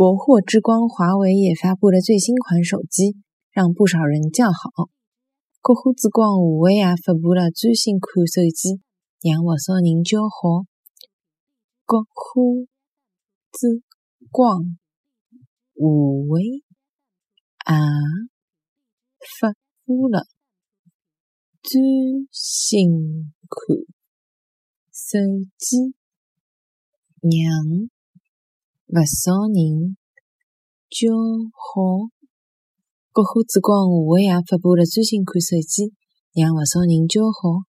国货之光华为也发布了最新款手机，让不少人叫好。国货之光华为也发布了最新款手机，让不少人叫好。国货之光华为也发布了最新款手机，让勿少人叫好，国货之光华为也发布了最新款手机，让勿少人叫好。